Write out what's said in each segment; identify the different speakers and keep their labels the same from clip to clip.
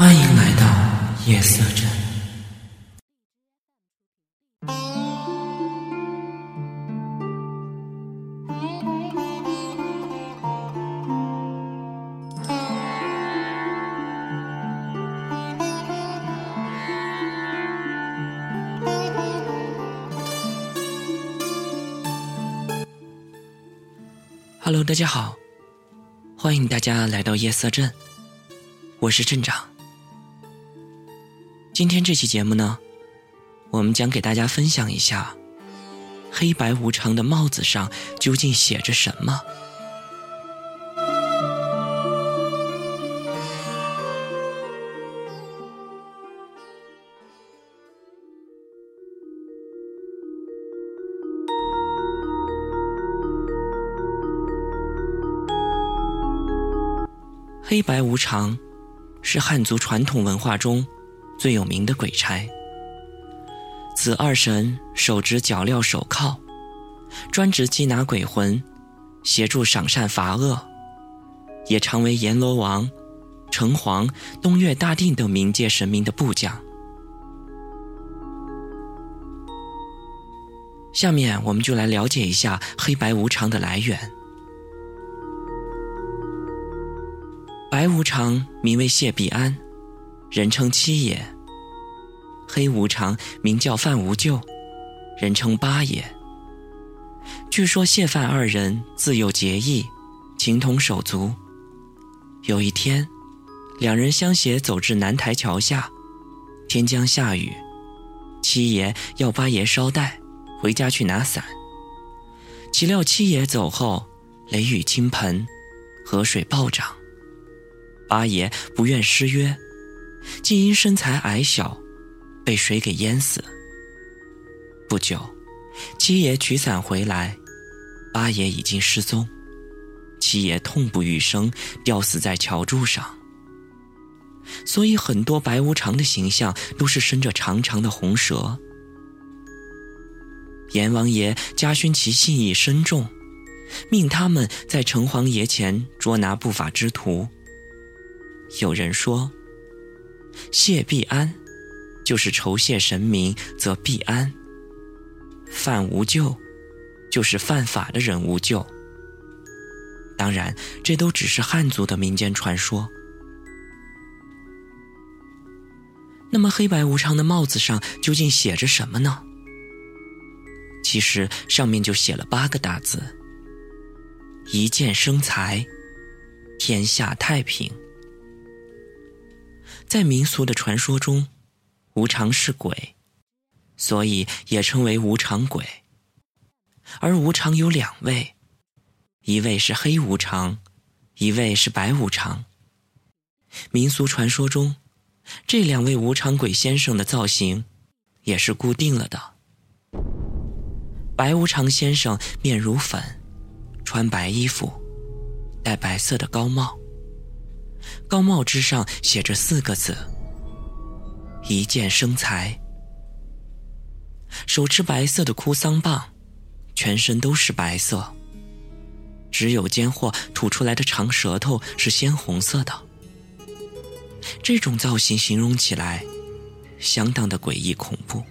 Speaker 1: 欢迎来到夜色镇。Hello，大家好，欢迎大家来到夜色镇，我是镇长。今天这期节目呢，我们将给大家分享一下黑白无常的帽子上究竟写着什么。黑白无常是汉族传统文化中最有名的鬼差。此二神手执脚镣手铐，专职缉拿鬼魂，协助赏善罚恶，也常为阎罗王、城隍、东岳大帝等冥界神明的部将。下面我们就来了解一下黑白无常的来源。白无常名为谢必安，人称七爷；黑无常名叫范无咎，人称八爷。据说谢范二人自幼结义，情同手足。有一天，两人相携走至南台桥下，天将下雨，七爷要八爷捎带回家去拿伞。岂料七爷走后，雷雨倾盆，河水暴涨。八爷不愿失约，竟因身材矮小，被水给淹死。不久，七爷取伞回来，八爷已经失踪。七爷痛不欲生，吊死在桥柱上。所以，很多白无常的形象都是伸着长长的红蛇。阎王爷家勋其信义深重，命他们在城隍爷前捉拿不法之徒。有人说，谢必安，就是酬谢神明则必安；犯无咎，就是犯法的人无咎。当然，这都只是汉族的民间传说。那么，黑白无常的帽子上究竟写着什么呢？其实上面就写了八个大字：一见生财，天下太平。在民俗的传说中，无常是鬼，所以也称为无常鬼。而无常有两位，一位是黑无常，一位是白无常。民俗传说中，这两位无常鬼先生的造型也是固定了的。白无常先生面如粉，穿白衣服，戴白色的高帽。高帽之上写着四个字：“一见生财。”手持白色的哭丧棒，全身都是白色，只有尖货吐出来的长舌头是鲜红色的。这种造型形容起来，相当的诡异恐怖。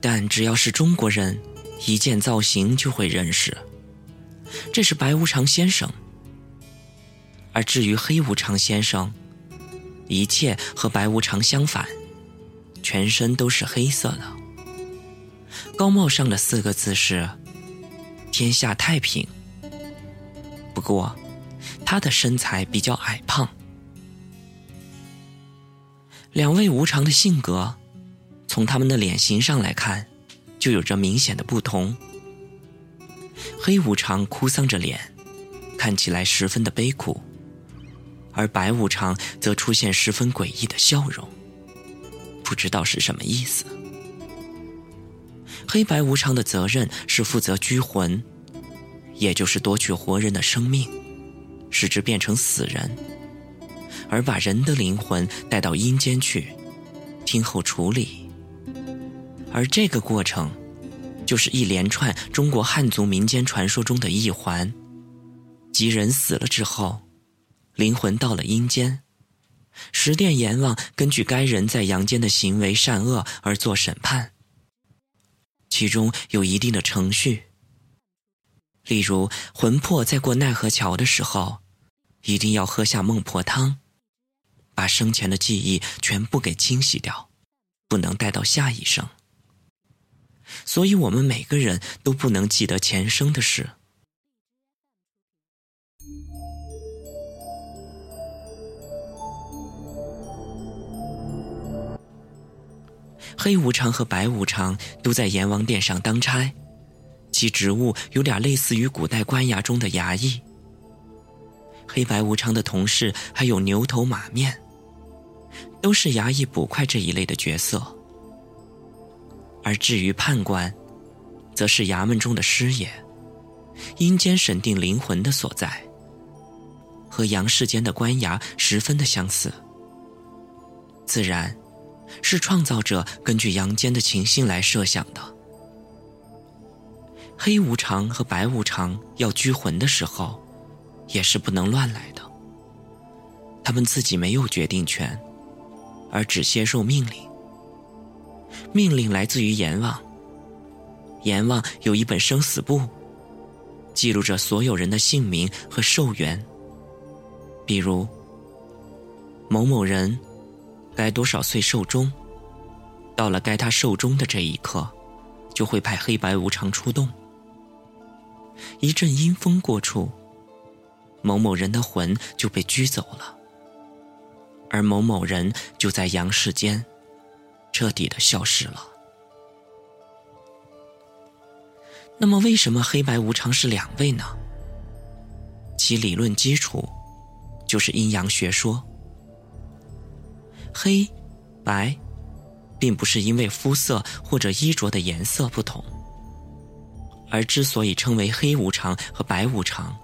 Speaker 1: 但只要是中国人，一见造型就会认识，这是白无常先生。而至于黑无常先生，一切和白无常相反，全身都是黑色的。高帽上的四个字是“天下太平”。不过，他的身材比较矮胖。两位无常的性格，从他们的脸型上来看，就有着明显的不同。黑无常哭丧着脸，看起来十分的悲苦。而白无常则出现十分诡异的笑容，不知道是什么意思。黑白无常的责任是负责拘魂，也就是夺取活人的生命，使之变成死人，而把人的灵魂带到阴间去，听候处理。而这个过程，就是一连串中国汉族民间传说中的一环，即人死了之后。灵魂到了阴间，十殿阎王根据该人在阳间的行为善恶而做审判，其中有一定的程序。例如，魂魄在过奈何桥的时候，一定要喝下孟婆汤，把生前的记忆全部给清洗掉，不能带到下一生。所以，我们每个人都不能记得前生的事。黑无常和白无常都在阎王殿上当差，其职务有点类似于古代官衙中的衙役。黑白无常的同事还有牛头马面，都是衙役捕快这一类的角色。而至于判官，则是衙门中的师爷，阴间审定灵魂的所在，和阳世间的官衙十分的相似，自然。是创造者根据阳间的情形来设想的。黑无常和白无常要拘魂的时候，也是不能乱来的。他们自己没有决定权，而只接受命令。命令来自于阎王。阎王有一本生死簿，记录着所有人的姓名和寿元。比如某某人。该多少岁寿终？到了该他寿终的这一刻，就会派黑白无常出动。一阵阴风过处，某某人的魂就被拘走了，而某某人就在阳世间彻底的消失了。那么，为什么黑白无常是两位呢？其理论基础就是阴阳学说。黑、白，并不是因为肤色或者衣着的颜色不同，而之所以称为黑无常和白无常，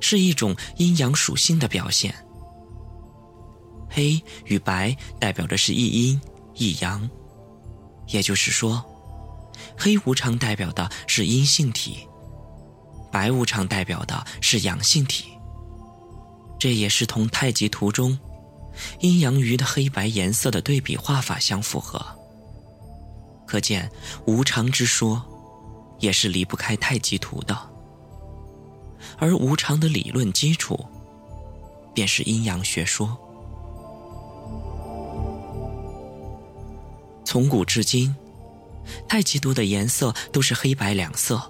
Speaker 1: 是一种阴阳属性的表现。黑与白代表的是一阴一阳，也就是说，黑无常代表的是阴性体，白无常代表的是阳性体。这也是同太极图中。阴阳鱼的黑白颜色的对比画法相符合，可见无常之说也是离不开太极图的。而无常的理论基础便是阴阳学说。从古至今，太极图的颜色都是黑白两色，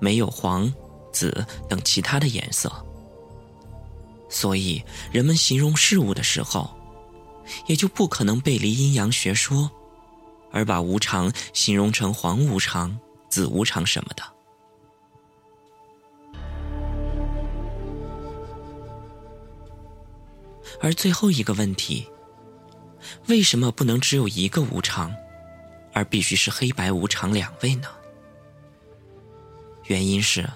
Speaker 1: 没有黄、紫等其他的颜色。所以，人们形容事物的时候，也就不可能背离阴阳学说，而把无常形容成黄无常、紫无常什么的。而最后一个问题，为什么不能只有一个无常，而必须是黑白无常两位呢？原因是，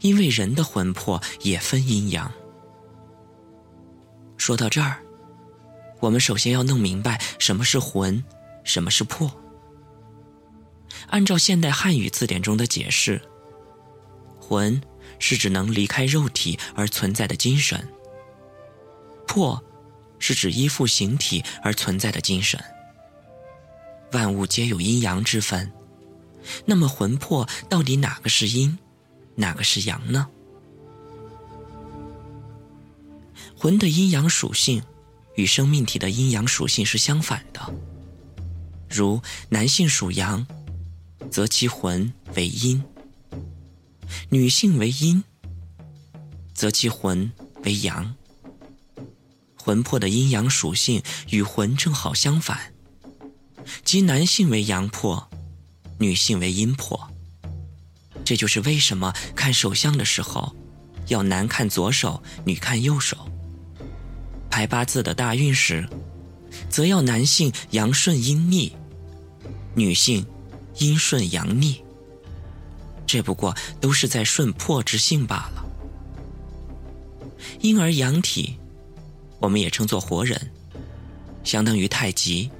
Speaker 1: 因为人的魂魄也分阴阳。说到这儿，我们首先要弄明白什么是魂，什么是魄。按照现代汉语字典中的解释，魂是指能离开肉体而存在的精神，魄是指依附形体而存在的精神。万物皆有阴阳之分，那么魂魄到底哪个是阴，哪个是阳呢？魂的阴阳属性与生命体的阴阳属性是相反的。如男性属阳，则其魂为阴；女性为阴，则其魂为阳。魂魄的阴阳属性与魂正好相反，即男性为阳魄，女性为阴魄。这就是为什么看手相的时候，要男看左手，女看右手。排八字的大运时，则要男性阳顺阴逆，女性阴顺阳逆。这不过都是在顺破之性罢了。阴而阳体，我们也称作活人，相当于太极；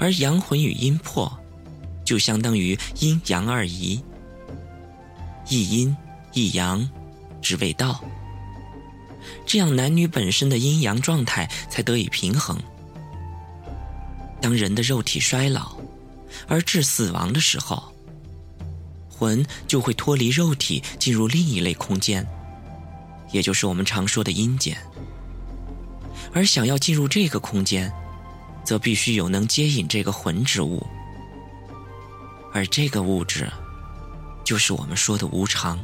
Speaker 1: 而阳魂与阴魄，就相当于阴阳二仪，一阴一阳，之谓道。这样男女本身的阴阳状态才得以平衡。当人的肉体衰老而致死亡的时候，魂就会脱离肉体，进入另一类空间，也就是我们常说的阴间。而想要进入这个空间，则必须有能接引这个魂之物，而这个物质，就是我们说的无常。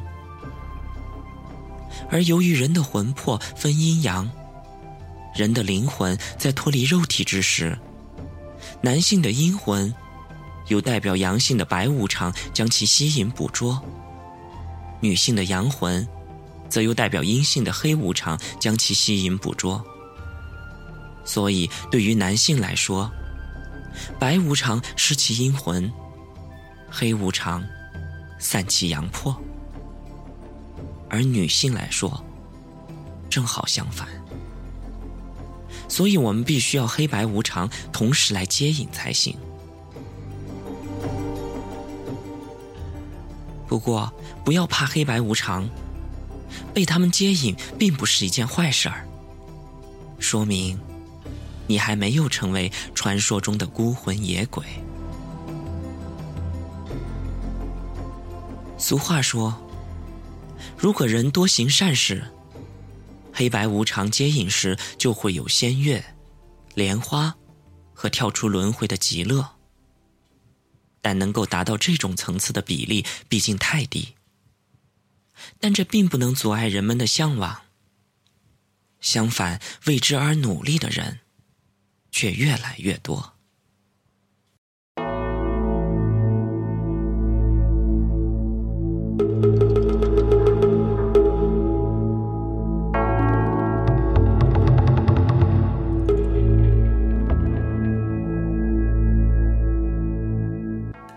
Speaker 1: 而由于人的魂魄分阴阳，人的灵魂在脱离肉体之时，男性的阴魂由代表阳性的白无常将其吸引捕捉，女性的阳魂则由代表阴性的黑无常将其吸引捕捉。所以，对于男性来说，白无常失其阴魂，黑无常散其阳魄；而女性来说，正好相反。所以我们必须要黑白无常同时来接引才行。不过，不要怕黑白无常，被他们接引并不是一件坏事儿，说明。你还没有成为传说中的孤魂野鬼。俗话说：“如果人多行善事，黑白无常接引时就会有仙乐、莲花和跳出轮回的极乐。”但能够达到这种层次的比例毕竟太低。但这并不能阻碍人们的向往。相反，为之而努力的人。却越来越多。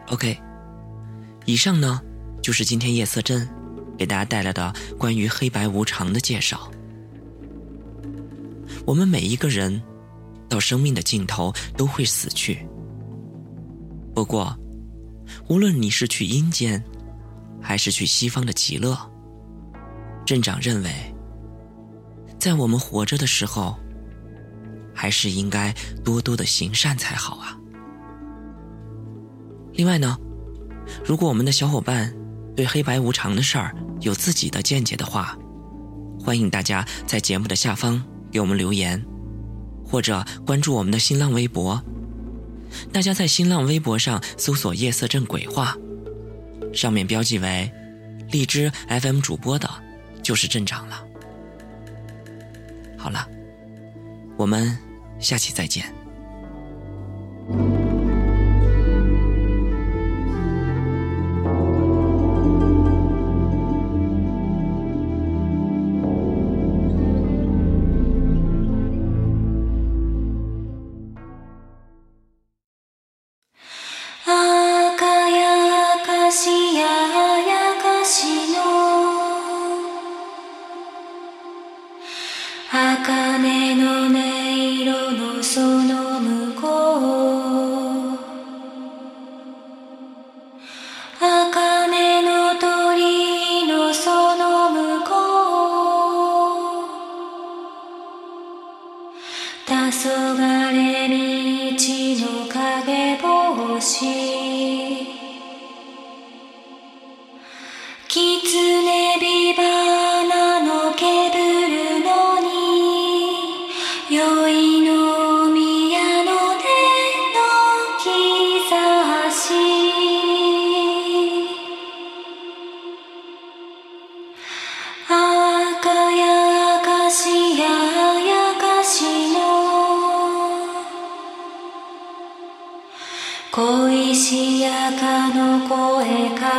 Speaker 1: OK，以上呢就是今天夜色镇给大家带来的关于黑白无常的介绍。我们每一个人。到生命的尽头都会死去。不过，无论你是去阴间，还是去西方的极乐，镇长认为，在我们活着的时候，还是应该多多的行善才好啊。另外呢，如果我们的小伙伴对黑白无常的事儿有自己的见解的话，欢迎大家在节目的下方给我们留言。或者关注我们的新浪微博，大家在新浪微博上搜索“夜色镇鬼话”，上面标记为荔枝 FM 主播的，就是镇长了。好了，我们下期再见。
Speaker 2: 黄昏道の影帽子。かの名前